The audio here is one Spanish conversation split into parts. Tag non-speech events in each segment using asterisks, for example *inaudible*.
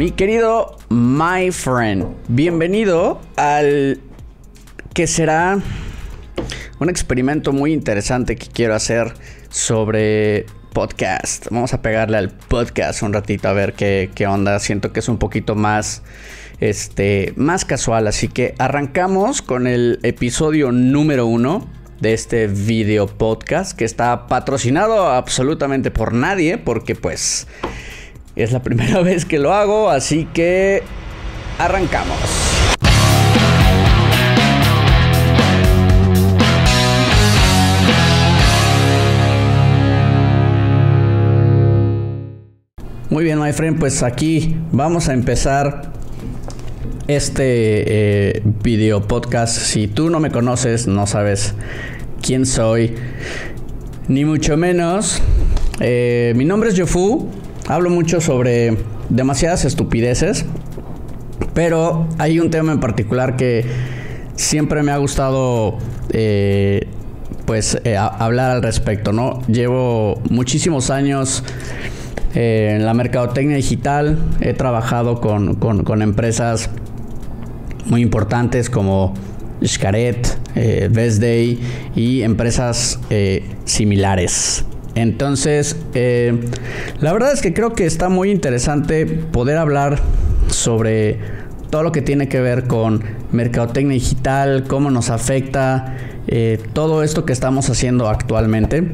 Mi querido My Friend, bienvenido al que será un experimento muy interesante que quiero hacer sobre podcast. Vamos a pegarle al podcast un ratito a ver qué, qué onda. Siento que es un poquito más, este, más casual. Así que arrancamos con el episodio número uno de este video podcast que está patrocinado absolutamente por nadie porque pues es la *laughs* primera vez que lo hago. Así que arrancamos. Muy bien, my friend, pues aquí vamos a empezar este eh, video podcast. Si tú no me conoces, no sabes quién soy, ni mucho menos. Eh, mi nombre es Yofu. Hablo mucho sobre demasiadas estupideces, pero hay un tema en particular que siempre me ha gustado. Eh, pues hablar al respecto, ¿no? Llevo muchísimos años eh, en la mercadotecnia digital he trabajado con, con, empresas muy importantes como Xcaret, eh, Best Day y empresas eh, similares. Entonces, eh, la verdad es que creo que está muy interesante poder hablar sobre todo lo que tiene que ver con mercadotecnia digital, cómo nos afecta todo esto que estamos haciendo actualmente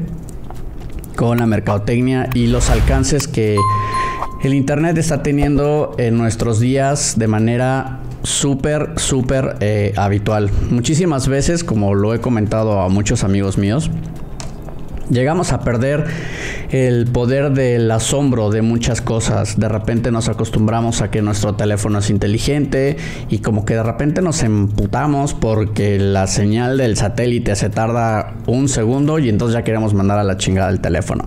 con la mercadotecnia y los alcances que el Internet está teniendo en nuestros días de manera súper, súper eh, habitual. Muchísimas veces, como lo he comentado a muchos amigos míos, llegamos a perder el poder del asombro de muchas cosas. De repente nos acostumbramos a que nuestro teléfono es inteligente y como que de repente nos emputamos porque la señal del satélite se tarda un segundo y entonces ya queremos mandar a la chingada el teléfono.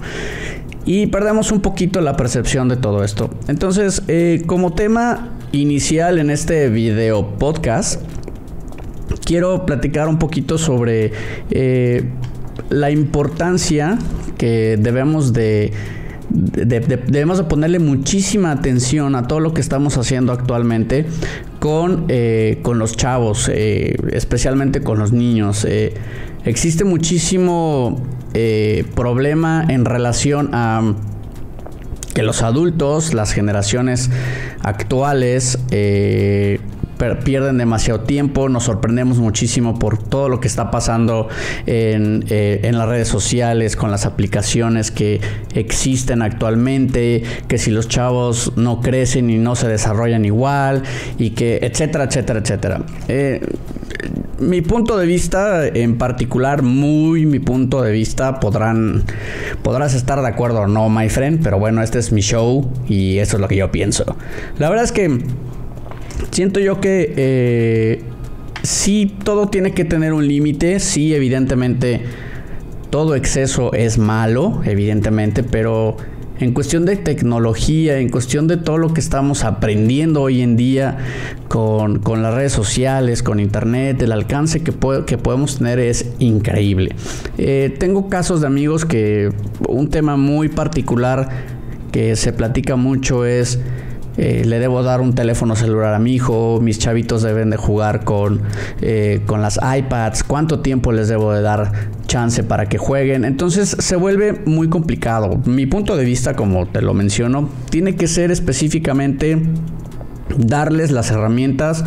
Y perdemos un poquito la percepción de todo esto. Entonces, eh, como tema inicial en este video podcast, quiero platicar un poquito sobre eh, la importancia que debemos de, debemos de ponerle muchísima atención a todo lo que estamos haciendo actualmente con, eh, con los chavos, eh, especialmente con los niños. Eh, existe muchísimo problema en relación a que los adultos, las generaciones actuales, pierden demasiado tiempo, nos sorprendemos muchísimo por todo lo que está pasando en, eh, en, las redes sociales, con las aplicaciones que existen actualmente, que si los chavos no crecen y no se desarrollan igual, y que etcétera, etcétera, etcétera. Eh, mi punto de vista en particular, muy mi punto de vista, podrán, podrás estar de acuerdo o no, my friend, pero bueno, este es mi show y eso es lo que yo pienso. La verdad es que siento yo que eh, sí, todo tiene que tener un límite, sí, evidentemente todo exceso es malo, evidentemente, pero en cuestión de tecnología, en cuestión de todo lo que estamos aprendiendo hoy en día con, las redes sociales, con internet, el alcance que, que podemos tener es increíble. Eh, tengo casos de amigos que un tema muy particular que se platica mucho es eh, le debo dar un teléfono celular a mi hijo, mis chavitos deben de jugar con, eh, con las iPads, cuánto tiempo les debo de dar chance para que jueguen. Entonces se vuelve muy complicado. Mi punto de vista, como te lo menciono, tiene que ser específicamente darles las herramientas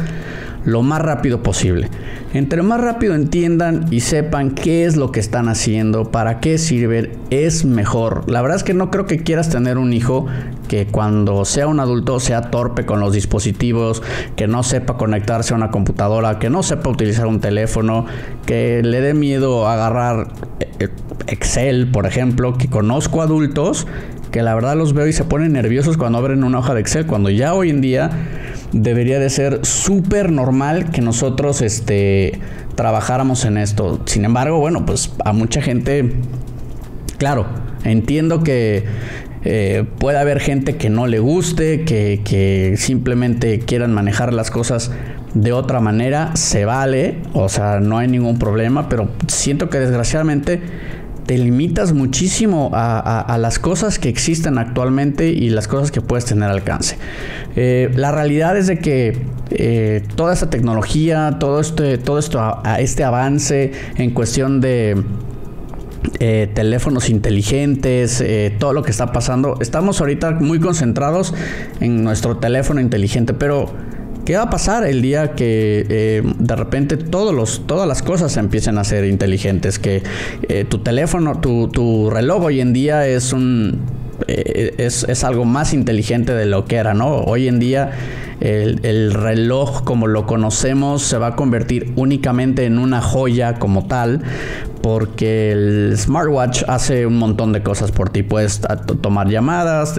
lo más rápido posible. Entre más rápido entiendan y sepan qué es lo que están haciendo, para qué sirven, es mejor. La verdad es que no creo que quieras tener un hijo que cuando sea un adulto sea torpe con los dispositivos, que no sepa conectarse a una computadora, que no sepa utilizar un teléfono, que le dé miedo agarrar eh, Excel, por ejemplo, que conozco adultos que la verdad los veo y se ponen nerviosos cuando abren una hoja de Excel, cuando ya hoy en día debería de ser súper normal que nosotros este, trabajáramos en esto. Sin embargo, bueno, pues a mucha gente, claro, entiendo que eh, puede haber gente que no le guste, que, que simplemente quieran manejar las cosas de otra manera, se vale, o sea, no hay ningún problema, pero siento que desgraciadamente te limitas muchísimo a, las cosas que existen actualmente y las cosas que puedes tener alcance. Eh, la realidad es de que eh, toda esta tecnología, todo este, todo esto, este avance en cuestión de eh, teléfonos inteligentes, todo lo que está pasando, estamos ahorita muy concentrados en nuestro teléfono inteligente, pero ¿Qué va a pasar el día que eh, de repente todos los, todas las cosas empiecen a ser inteligentes? Que eh, tu teléfono, tu, tu reloj hoy en día es un eh, es, es, algo más inteligente de lo que era, ¿no? Hoy en día el, reloj como lo conocemos se va a convertir únicamente en una joya como tal, porque el smartwatch hace un montón de cosas por ti. Puedes tomar llamadas,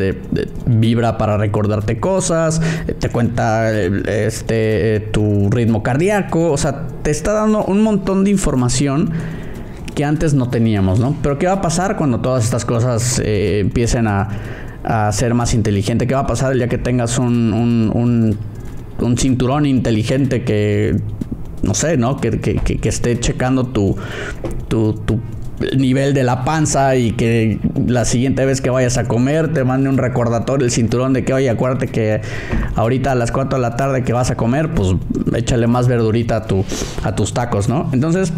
vibra para recordarte cosas, te cuenta este, tu ritmo cardíaco, o sea, te está dando un montón de información que antes no teníamos, ¿no? Pero ¿qué va a pasar cuando todas estas cosas eh, empiecen a, ser más inteligente? ¿Qué va a pasar el día que tengas un, un, un, cinturón inteligente que, no sé, ¿no? Que, que, esté checando tu, tu, tu nivel de la panza y que la siguiente vez que vayas a comer te mande un recordatorio el cinturón de que oye acuérdate que ahorita a las 4 de la tarde que vas a comer pues échale más verdurita a, tu, a tus tacos no entonces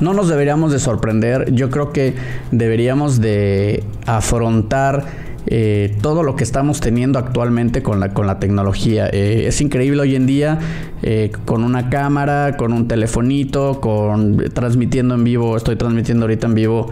no nos deberíamos de sorprender. Yo creo que deberíamos de afrontar eh, todo lo que estamos teniendo actualmente con la, con la tecnología. Eh, es increíble hoy en día eh, con una cámara, con un telefonito, con transmitiendo en vivo, estoy transmitiendo ahorita en vivo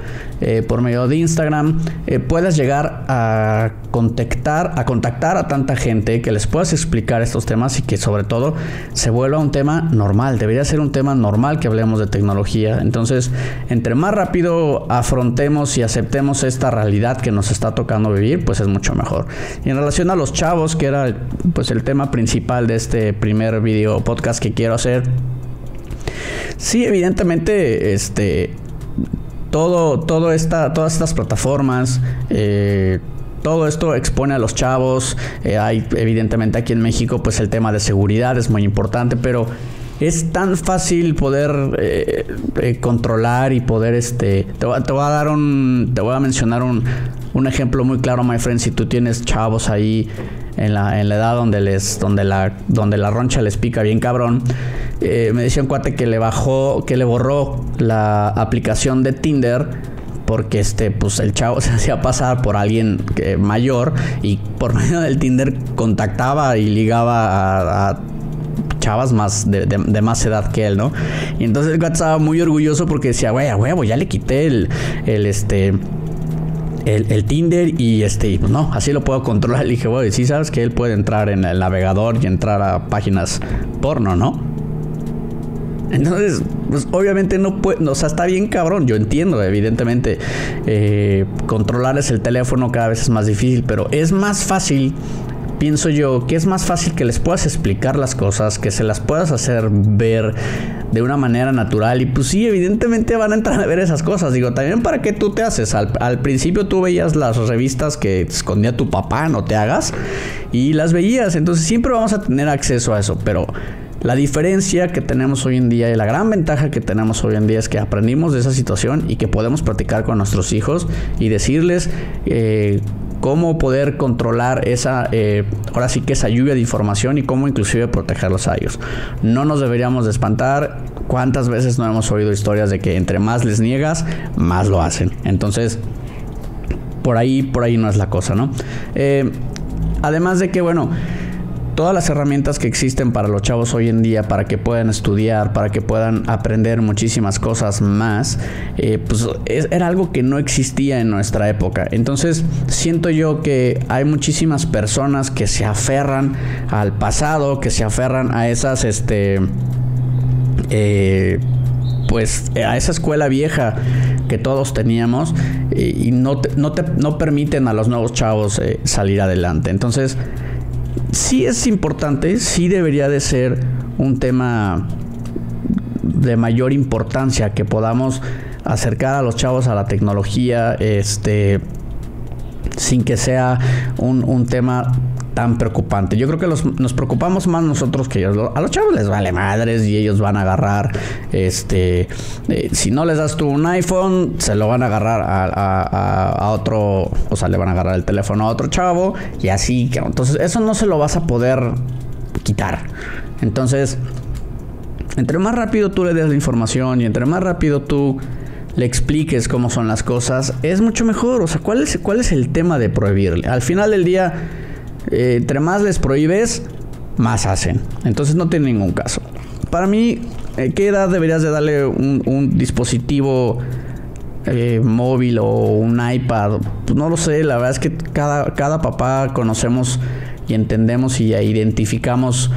por medio de Instagram, puedes llegar a contactar, a contactar a tanta gente que les puedas explicar estos temas y que sobre todo se vuelva un tema normal. Debería ser un tema normal que hablemos de tecnología. Entonces, entre más rápido afrontemos y aceptemos esta realidad que nos está tocando vivir, pues es mucho mejor. Y en relación a los chavos, que era pues el tema principal de este primer video podcast que quiero hacer, sí, evidentemente, este, todo, todo esta, todas estas plataformas, eh, todo esto expone a los chavos. Eh, hay, evidentemente, aquí en México, pues el tema de seguridad es muy importante, pero es tan fácil poder eh, controlar y poder este te voy, a dar un te voy a mencionar un, un ejemplo muy claro, my friend, si tú tienes chavos ahí en la, en la edad donde les donde la donde la roncha les pica bien cabrón. Eh, me decía un cuate que le bajó, que le borró la aplicación de Tinder porque este pues el chavo *laughs* se hacía pasar por alguien mayor y por medio del Tinder contactaba y ligaba a, chavas más de, más edad que él, ¿no? Y entonces el cuate estaba muy orgulloso porque decía, güey, a huevo, ya le quité el, el este el, Tinder y este, pues no, así lo puedo controlar. *laughs* Le dije, bueno, sí sabes que él puede entrar en el navegador y entrar a páginas porno, ¿no? Entonces, pues obviamente no puede, o sea, está bien cabrón, yo entiendo, evidentemente, eh, controlar es el teléfono cada vez es más difícil, pero es más fácil pienso yo que es más fácil que les puedas explicar las cosas, que se las puedas hacer ver de una manera natural. Y pues sí, evidentemente van a entrar a ver esas cosas. Digo, también para qué tú te haces. Al, principio tú veías las revistas que escondía tu papá, no te hagas. Y las veías. Entonces siempre vamos a tener acceso a eso. Pero la diferencia que tenemos hoy en día y la gran ventaja que tenemos hoy en día es que aprendimos de esa situación y que podemos practicar con nuestros hijos y decirles eh, cómo poder controlar esa, eh, ahora sí que esa lluvia de información y cómo inclusive protegerlos a ellos. No nos deberíamos de espantar. ¿Cuántas veces no hemos oído historias de que entre más les niegas, más lo hacen? Entonces, por ahí, por ahí no es la cosa, ¿no? Eh, además de que, bueno, todas las herramientas que existen para los chavos hoy en día, para que puedan estudiar, para que puedan aprender muchísimas cosas más, eh, pues era algo que no existía en nuestra época. Entonces siento yo que hay muchísimas personas que se aferran al pasado, que se aferran a esas, este, eh, pues a esa escuela vieja que todos teníamos y, no, no, te, no permiten a los nuevos chavos eh, salir adelante. Entonces, sí es importante, sí debería de ser un tema de mayor importancia que podamos acercar a los chavos a la tecnología, este, sin que sea un, tema tan preocupante. Yo creo que nos preocupamos más nosotros que ellos. A los chavos les vale madres y ellos van a agarrar, este, eh, si no les das tú un iPhone, se lo van a agarrar a, otro, o sea, le van a agarrar el teléfono a otro chavo y así. Entonces, eso no se lo vas a poder quitar. Entonces, entre más rápido tú le des la información y entre más rápido tú le expliques cómo son las cosas, es mucho mejor. O sea, ¿cuál es, cuál es el tema de prohibirle? Al final del día, eh, entre más les prohíbes, más hacen. Entonces no tiene ningún caso. Para mí, eh, ¿qué edad deberías de darle un, dispositivo eh, móvil o un iPad? Pues no lo sé, la verdad es que cada, cada papá conocemos y entendemos y identificamos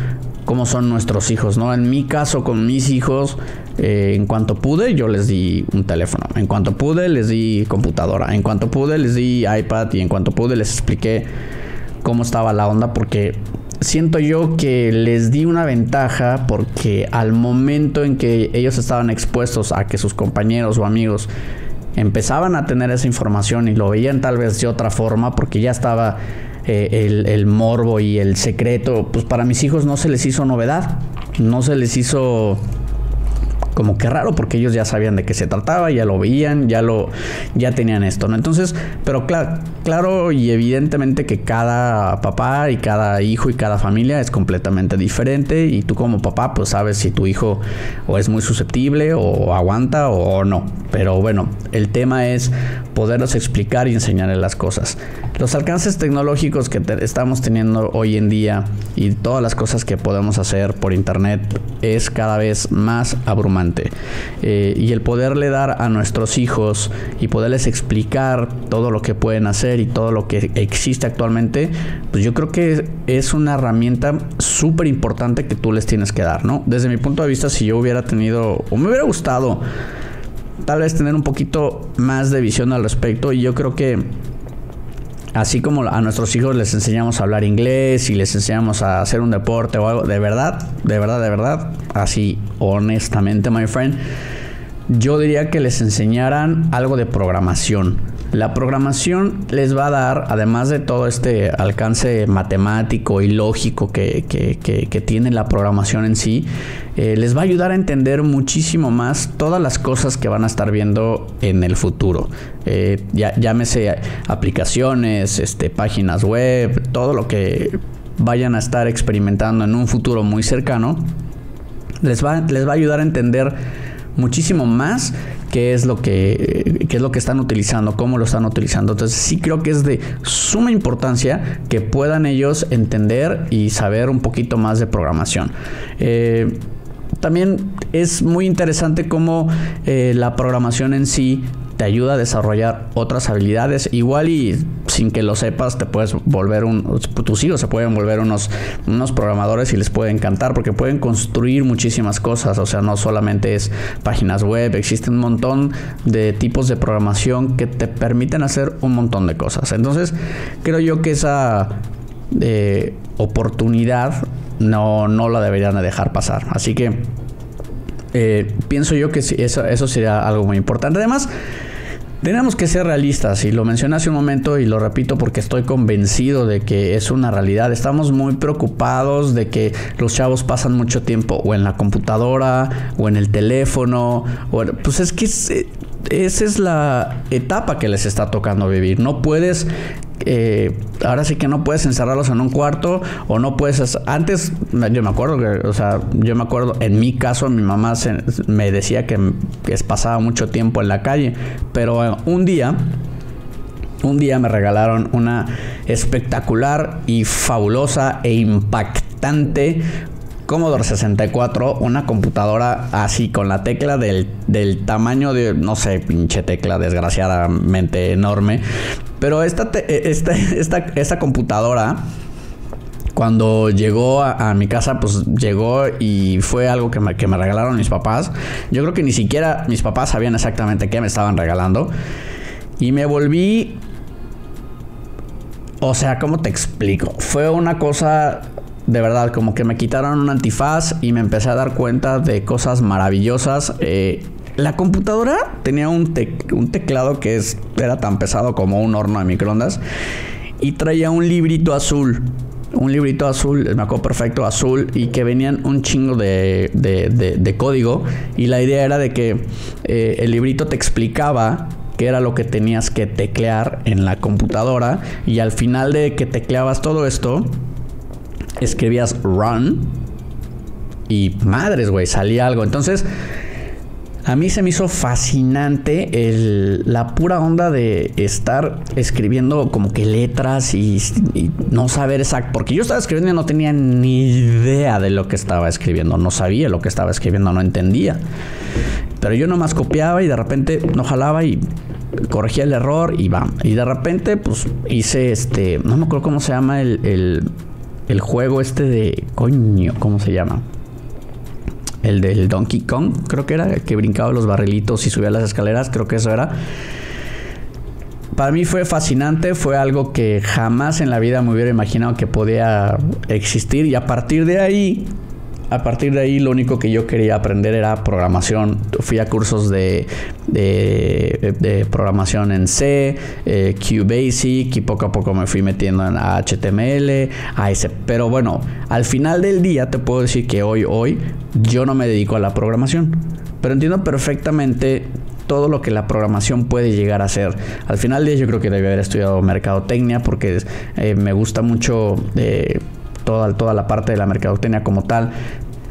cómo son nuestros hijos, ¿no? En mi caso, con mis hijos, en cuanto pude, yo les di un teléfono. En cuanto pude, les di computadora. En cuanto pude, les di iPad. Y en cuanto pude, les expliqué cómo estaba la onda. Porque siento yo que les di una ventaja. Porque al momento en que ellos estaban expuestos a que sus compañeros o amigos empezaban a tener esa información y lo veían tal vez de otra forma, porque ya estaba eh, el, el, morbo y el secreto, pues para mis hijos no se les hizo novedad, no se les hizo como que raro porque ellos ya sabían de qué se trataba, ya lo veían, ya lo ya tenían esto, ¿no? Entonces, pero claro, claro y evidentemente que cada papá y cada hijo y cada familia es completamente diferente y tú como papá pues sabes si tu hijo o es muy susceptible o aguanta o, no. Pero bueno, el tema es poderlos explicar y enseñarles las cosas. Los alcances tecnológicos que estamos teniendo hoy en día y todas las cosas que podemos hacer por internet es cada vez más abrumante. Eh, y el poderle dar a nuestros hijos y poderles explicar todo lo que pueden hacer y todo lo que existe actualmente, pues yo creo que es una herramienta súper importante que tú les tienes que dar, ¿no? Desde mi punto de vista, si yo hubiera tenido o me hubiera gustado tal vez tener un poquito más de visión al respecto y yo creo que así como a nuestros hijos les enseñamos a hablar inglés y les enseñamos a hacer un deporte o algo, de verdad, de verdad, de verdad, así honestamente, my friend, yo diría que les enseñaran algo de programación la programación les va a dar, además de todo este alcance matemático y lógico que, tiene la programación en sí, eh, les va a ayudar a entender muchísimo más todas las cosas que van a estar viendo en el futuro. Eh, ya, llámese aplicaciones, este, páginas web, todo lo que vayan a estar experimentando en un futuro muy cercano, les va, les va a ayudar a entender muchísimo más qué es lo que qué es lo que están utilizando, cómo lo están utilizando. Entonces sí creo que es de suma importancia que puedan ellos entender y saber un poquito más de programación. Eh, también es muy interesante cómo eh, la programación en sí te ayuda a desarrollar otras habilidades. Igual y sin que lo sepas, te puedes volver un. Tus hijos se pueden volver unos, unos programadores y les puede encantar porque pueden construir muchísimas cosas. O sea, no solamente es páginas web, existen un montón de tipos de programación que te permiten hacer un montón de cosas. Entonces, creo yo que esa eh, oportunidad no, no la deberían de dejar pasar. Así que. Eh, pienso yo que eso, eso sería algo muy importante. Además, tenemos que ser realistas y lo mencioné hace un momento y lo repito porque estoy convencido de que es una realidad. Estamos muy preocupados de que los chavos pasan mucho tiempo o en la computadora o en el teléfono. O, pues es que esa es la etapa que les está tocando vivir. No puedes eh, ahora sí que no puedes encerrarlos en un cuarto o no puedes antes yo me acuerdo que o sea yo me acuerdo en mi caso mi mamá me decía que, pasaba mucho tiempo en la calle pero eh, un día un día me regalaron una espectacular y fabulosa e impactante Commodore 64, una computadora así con la tecla del, del, tamaño de, no sé, pinche tecla desgraciadamente enorme, pero esta, eh, esta, *laughs* esta, esta computadora, cuando llegó a, mi casa, pues llegó y fue algo que me, que me regalaron mis papás. Yo creo que ni siquiera mis papás sabían exactamente qué me estaban regalando. Y me volví... O sea, ¿cómo te explico? Fue una cosa de verdad, como que me quitaron un antifaz y me empecé a dar cuenta de cosas maravillosas. Eh, la computadora tenía un, teclado que era tan pesado como un horno de microondas y traía un librito azul. un librito azul, me acuerdo perfecto, azul, y que venían un chingo de, de, código. Y la idea era de que eh, el librito te explicaba qué era lo que tenías que teclear en la computadora. Y al final de que tecleabas todo esto, escribías run. Y madres, güey, salía algo. Entonces a mí se me hizo fascinante la pura onda de estar escribiendo como que letras y, no saber exacto. Porque yo estaba escribiendo y no tenía ni idea de lo que estaba escribiendo. No sabía lo que estaba escribiendo, no entendía. Pero yo nomás copiaba y de repente no jalaba y corregía el error y va. Y de repente, pues hice este. No me acuerdo cómo se llama el, el, el juego este de. Coño, ¿cómo se llama? el del Donkey Kong, creo que era, que brincaba los barrilitos y subía las escaleras, creo que eso era. Para mí fue fascinante, fue algo que jamás en la vida me hubiera imaginado que podía existir y a partir de ahí a partir de ahí lo único que yo quería aprender era programación. Fui a cursos de, de, programación en C, eh, QBasic y poco a poco me fui metiendo en HTML, AS. Pero bueno, al final del día te puedo decir que hoy, hoy yo no me dedico a la programación. Pero entiendo perfectamente todo lo que la programación puede llegar a ser. Al final del día yo creo que debe haber estudiado mercadotecnia porque eh, me gusta mucho... Eh, toda, toda la parte de la mercadotecnia como tal,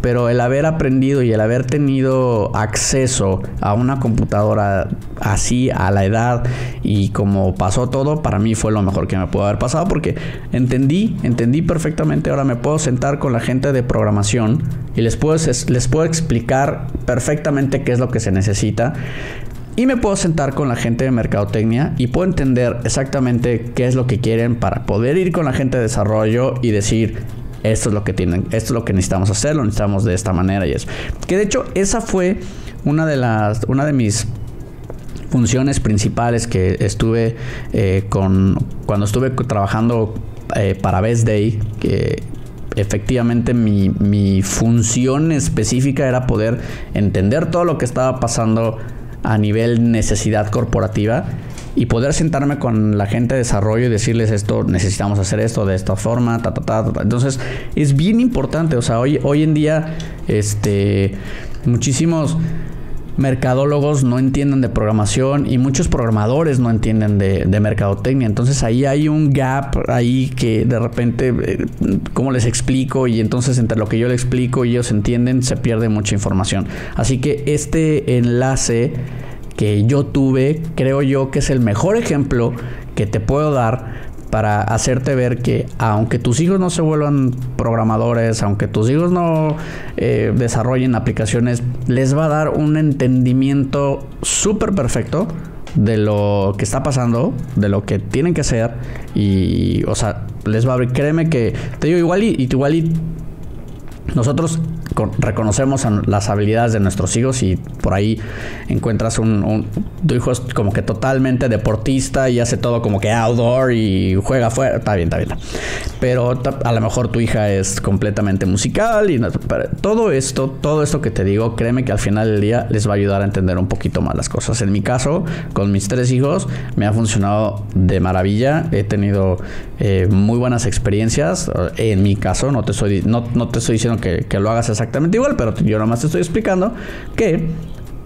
pero el haber aprendido y el haber tenido acceso a una computadora así a la edad y como pasó todo, para mí fue lo mejor que me pudo haber pasado porque entendí, entendí perfectamente, ahora me puedo sentar con la gente de programación y les puedo, les puedo explicar perfectamente qué es lo que se necesita. Y me puedo sentar con la gente de mercadotecnia y puedo entender exactamente qué es lo que quieren para poder ir con la gente de desarrollo y decir, esto es lo que tienen, esto es lo que necesitamos hacer, lo necesitamos de esta manera y eso. Que de hecho esa fue una de las, una de mis funciones principales que estuve eh, con, cuando estuve trabajando eh, para Best Day, que efectivamente mi, mi función específica era poder entender todo lo que estaba pasando a nivel necesidad corporativa y poder sentarme con la gente de desarrollo y decirles esto, necesitamos hacer esto de esta forma, ta, ta, ta, Entonces, es bien importante, o sea, hoy, hoy en día, este, muchísimos mercadólogos no entienden de programación y muchos programadores no entienden de, mercadotecnia. Entonces ahí hay un gap ahí que de repente, eh, ¿cómo les explico? Y entonces entre lo que yo les explico y ellos entienden, se pierde mucha información. Así que este enlace que yo tuve, creo yo que es el mejor ejemplo que te puedo dar para hacerte ver que aunque tus hijos no se vuelvan programadores, aunque tus hijos no eh, desarrollen aplicaciones, les va a dar un entendimiento súper perfecto de lo que está pasando, de lo que tienen que hacer y, o sea, les va a abrir, créeme que, te digo, igual y, igual y nosotros reconocemos las habilidades de nuestros hijos y por ahí encuentras un, tu hijo es como que totalmente deportista y hace todo como que outdoor y juega afuera, está bien, está bien. Pero a lo mejor tu hija es completamente musical y todo esto, todo esto que te digo, créeme que al final del día les va a ayudar a entender un poquito más las cosas. En mi caso, con mis tres hijos, me ha funcionado de maravilla. He tenido eh, muy buenas experiencias. En mi caso, no te estoy, no, no te estoy diciendo que, que lo hagas exactamente igual, pero yo nomás te estoy explicando que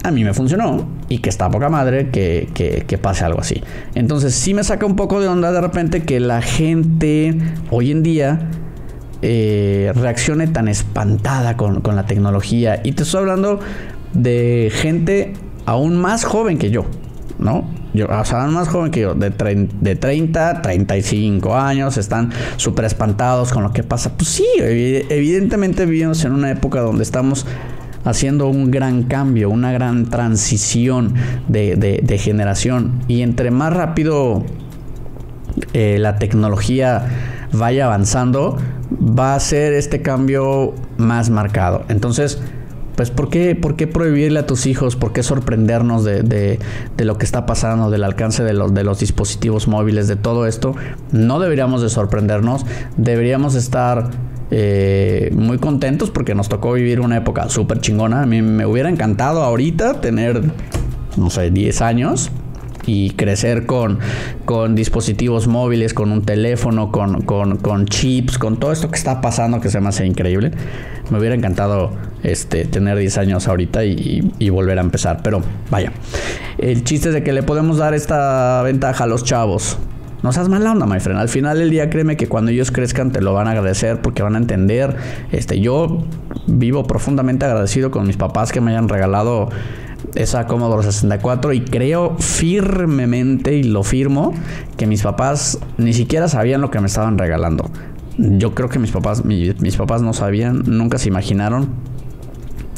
a mí me funcionó y que está poca madre que, que, pase algo así. Entonces sí me saca un poco de onda de repente que la gente hoy en día eh, reaccione tan espantada con, con, la tecnología. Y te estoy hablando de gente aún más joven que yo, ¿no? Yo, o sea, más joven que yo, de, de 30, 35 años, están súper espantados con lo que pasa. Pues sí, evidentemente vivimos en una época donde estamos haciendo un gran cambio, una gran transición de, generación. Y entre más rápido eh, la tecnología vaya avanzando, va a ser este cambio más marcado. Entonces, pues ¿por qué, ¿por qué prohibirle a tus hijos? ¿Por qué sorprendernos de, lo que está pasando, del alcance de los, de los dispositivos móviles, de todo esto? No deberíamos de sorprendernos, deberíamos estar eh, muy contentos porque nos tocó vivir una época súper chingona. A mí me hubiera encantado ahorita tener, no sé, 10 años y crecer con, con dispositivos móviles, con un teléfono, con, con, chips, con todo esto que está pasando que se me hace increíble. Me hubiera encantado este, tener 10 años ahorita y, volver a empezar. Pero vaya, el chiste es de que le podemos dar esta ventaja a los chavos. No seas mala onda, my friend. Al final del día, créeme que cuando ellos crezcan te lo van a agradecer porque van a entender. Este, yo vivo profundamente agradecido con mis papás que me hayan regalado esa Commodore 64 y creo firmemente y lo firmo que mis papás ni siquiera sabían lo que me estaban regalando. Yo creo que mis papás, mis papás no sabían, nunca se imaginaron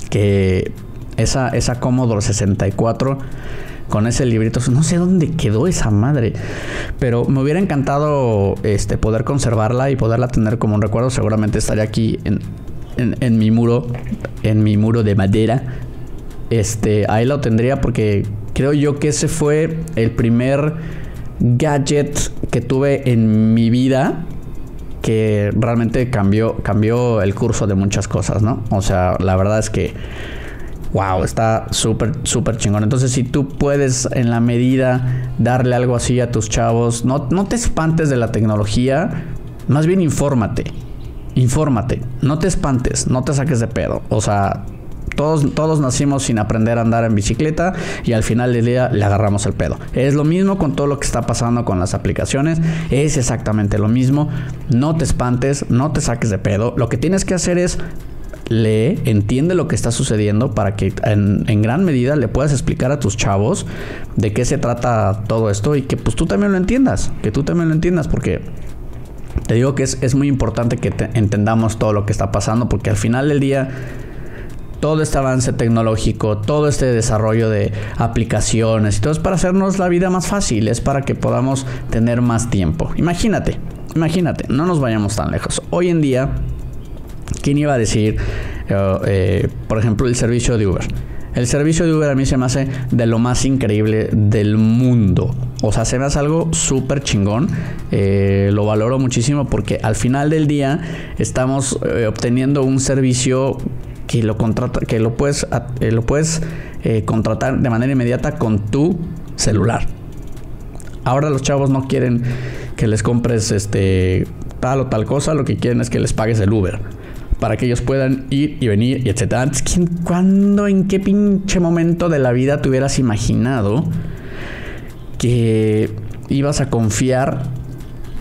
que esa, esa Commodore 64 con ese librito. No sé dónde quedó esa madre. Pero me hubiera encantado este, poder conservarla y poderla tener como un recuerdo. Seguramente estaría aquí en, en, mi muro. En mi muro de madera. Este, ahí lo tendría porque creo yo que ese fue el primer gadget que tuve en mi vida que realmente cambió, cambió el curso de muchas cosas, ¿no? O sea, la verdad es que wow, está súper, súper chingón. Entonces, si tú puedes en la medida darle algo así a tus chavos, no, no te espantes de la tecnología, más bien infórmate. Infórmate, no te espantes, no te saques de pedo. O sea, todos, todos, nacimos sin aprender a andar en bicicleta y al final del día le agarramos el pedo. Es lo mismo con todo lo que está pasando con las aplicaciones. Es exactamente lo mismo. No te espantes, no te saques de pedo. Lo que tienes que hacer es lee, entiende lo que está sucediendo para que en, gran medida le puedas explicar a tus chavos de qué se trata todo esto y que pues tú también lo entiendas, que tú también lo entiendas porque te digo que es, muy importante que entendamos todo lo que está pasando porque al final del día todo este avance tecnológico, todo este desarrollo de aplicaciones todo es para hacernos la vida más fácil, es para que podamos tener más tiempo. Imagínate, imagínate, no nos vayamos tan lejos. Hoy en día ¿Quién iba a decir, eh, eh, por ejemplo, el servicio de Uber? El servicio de Uber a mí se me hace de lo más increíble del mundo. O sea, se me hace algo súper chingón. Eh, lo valoro muchísimo porque al final del día estamos obteniendo un servicio que lo contrata, que lo puedes, lo puedes contratar de manera inmediata con tu celular. Ahora los chavos no quieren que les compres este tal o tal cosa, lo que quieren es que les pagues el Uber para que ellos puedan ir y venir y etcétera. Antes, ¿cuándo, en qué pinche momento de la vida te hubieras imaginado que ibas a confiar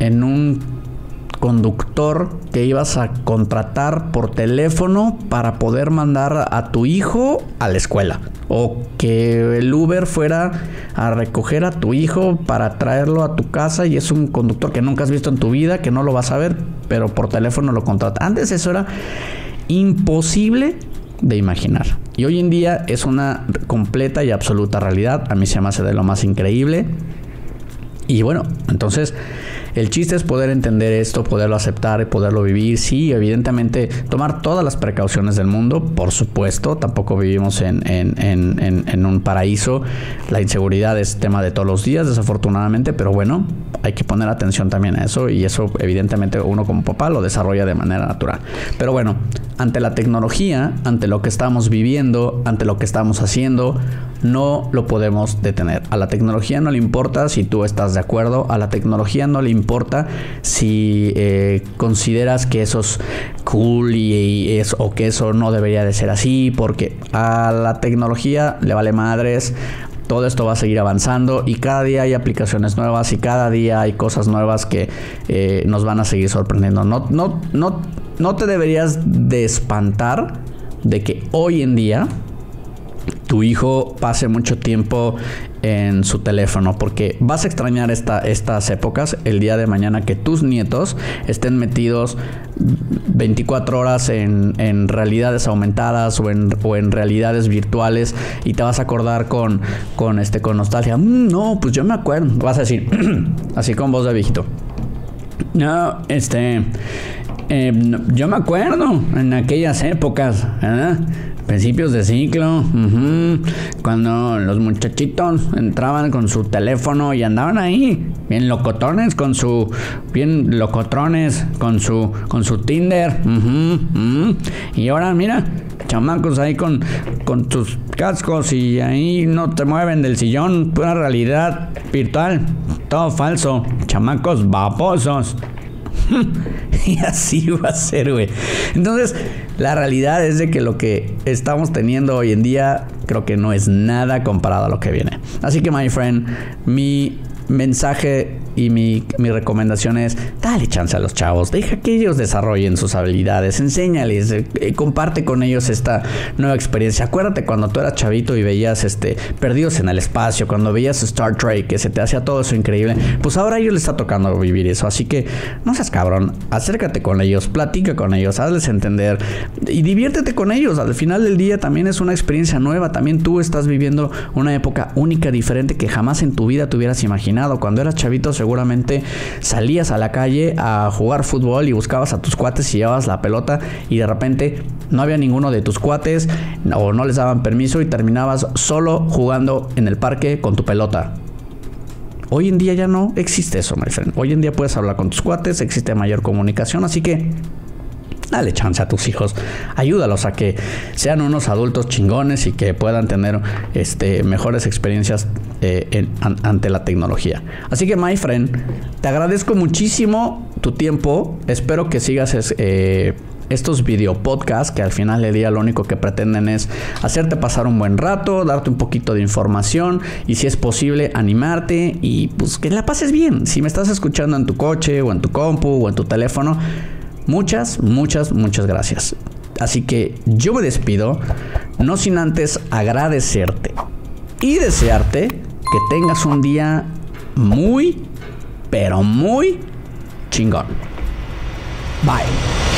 en un conductor que ibas a contratar por teléfono para poder mandar a tu hijo a la escuela? O que el Uber fuera a recoger a tu hijo para traerlo a tu casa y es un conductor que nunca has visto en tu vida, que no lo vas a ver, pero por teléfono lo contrata. Antes eso era imposible de imaginar. Y hoy en día es una completa y absoluta realidad. A mí se me hace de lo más increíble. Y bueno, entonces el chiste es poder entender esto, poderlo aceptar y poderlo vivir. Sí, evidentemente, tomar todas las precauciones del mundo, por supuesto. Tampoco vivimos en, en, un paraíso. La inseguridad es tema de todos los días, desafortunadamente, pero bueno, hay que poner atención también a eso y eso evidentemente uno como papá lo desarrolla de manera natural. Pero bueno, ante la tecnología, ante lo que estamos viviendo, ante lo que estamos haciendo, no lo podemos detener. A la tecnología no le importa si tú estás de acuerdo, a la tecnología no le importa si eh, consideras que eso es cool y, es, o que eso no debería de ser así, porque a la tecnología le vale madres. Todo esto va a seguir avanzando y cada día hay aplicaciones nuevas y cada día hay cosas nuevas que eh, nos van a seguir sorprendiendo. No, no, no, no te deberías de espantar de que hoy en día tu hijo pase mucho tiempo en su teléfono porque vas a extrañar esta, estas épocas el día de mañana que tus nietos estén metidos 24 horas en, en realidades aumentadas o en, o en, realidades virtuales y te vas a acordar con, con, este, con nostalgia. Mm, no, pues yo me acuerdo. Vas a decir, *clears throat* así con voz de viejito. No, este... Eh, yo me acuerdo en aquellas épocas. Principios de ciclo, cuando los muchachitos entraban con su teléfono y andaban ahí, bien locotones con su, bien locotrones con su, con su Tinder, y ahora mira, chamacos ahí con, con sus cascos y ahí no te mueven del sillón, pura realidad virtual, todo falso, chamacos babosos. *laughs* *laughs* y así va a ser, güey. Entonces, la realidad es de que lo que estamos teniendo hoy en día creo que no es nada comparado a lo que viene. Así que, my friend, mi mensaje y mi, recomendación es, dale chance a los chavos, deja que ellos desarrollen sus habilidades, enséñales, eh, eh, comparte con ellos esta nueva experiencia. Acuérdate cuando tú eras chavito y veías este Perdidos en el espacio, cuando veías Star Trek, que se te hacía todo eso increíble, pues ahora a ellos les está tocando vivir eso. Así que no seas cabrón, acércate con ellos, platica con ellos, hazles entender y diviértete con ellos. Al final del día también es una experiencia nueva, también tú estás viviendo una época única, diferente que jamás en tu vida te hubieras imaginado. Cuando eras chavito, seguramente salías a la calle a jugar fútbol y buscabas a tus cuates y llevabas la pelota y de repente no había ninguno de tus cuates o no les daban permiso y terminabas solo jugando en el parque con tu pelota. Hoy en día ya no existe eso, my friend. Hoy en día puedes hablar con tus cuates, existe mayor comunicación, así que dale chance a tus hijos, ayúdalos a que sean unos adultos chingones y que puedan tener este, mejores experiencias eh, ante la tecnología. Así que, my friend, te agradezco muchísimo tu tiempo. Espero que sigas eh, estos video podcasts que al final del día lo único que pretenden es hacerte pasar un buen rato, darte un poquito de información y si es posible animarte y pues que la pases bien. Si me estás escuchando en tu coche o en tu compu o en tu teléfono, Muchas, muchas, muchas gracias. Así que yo me despido, no sin antes agradecerte y desearte que tengas un día muy, pero muy chingón. Bye.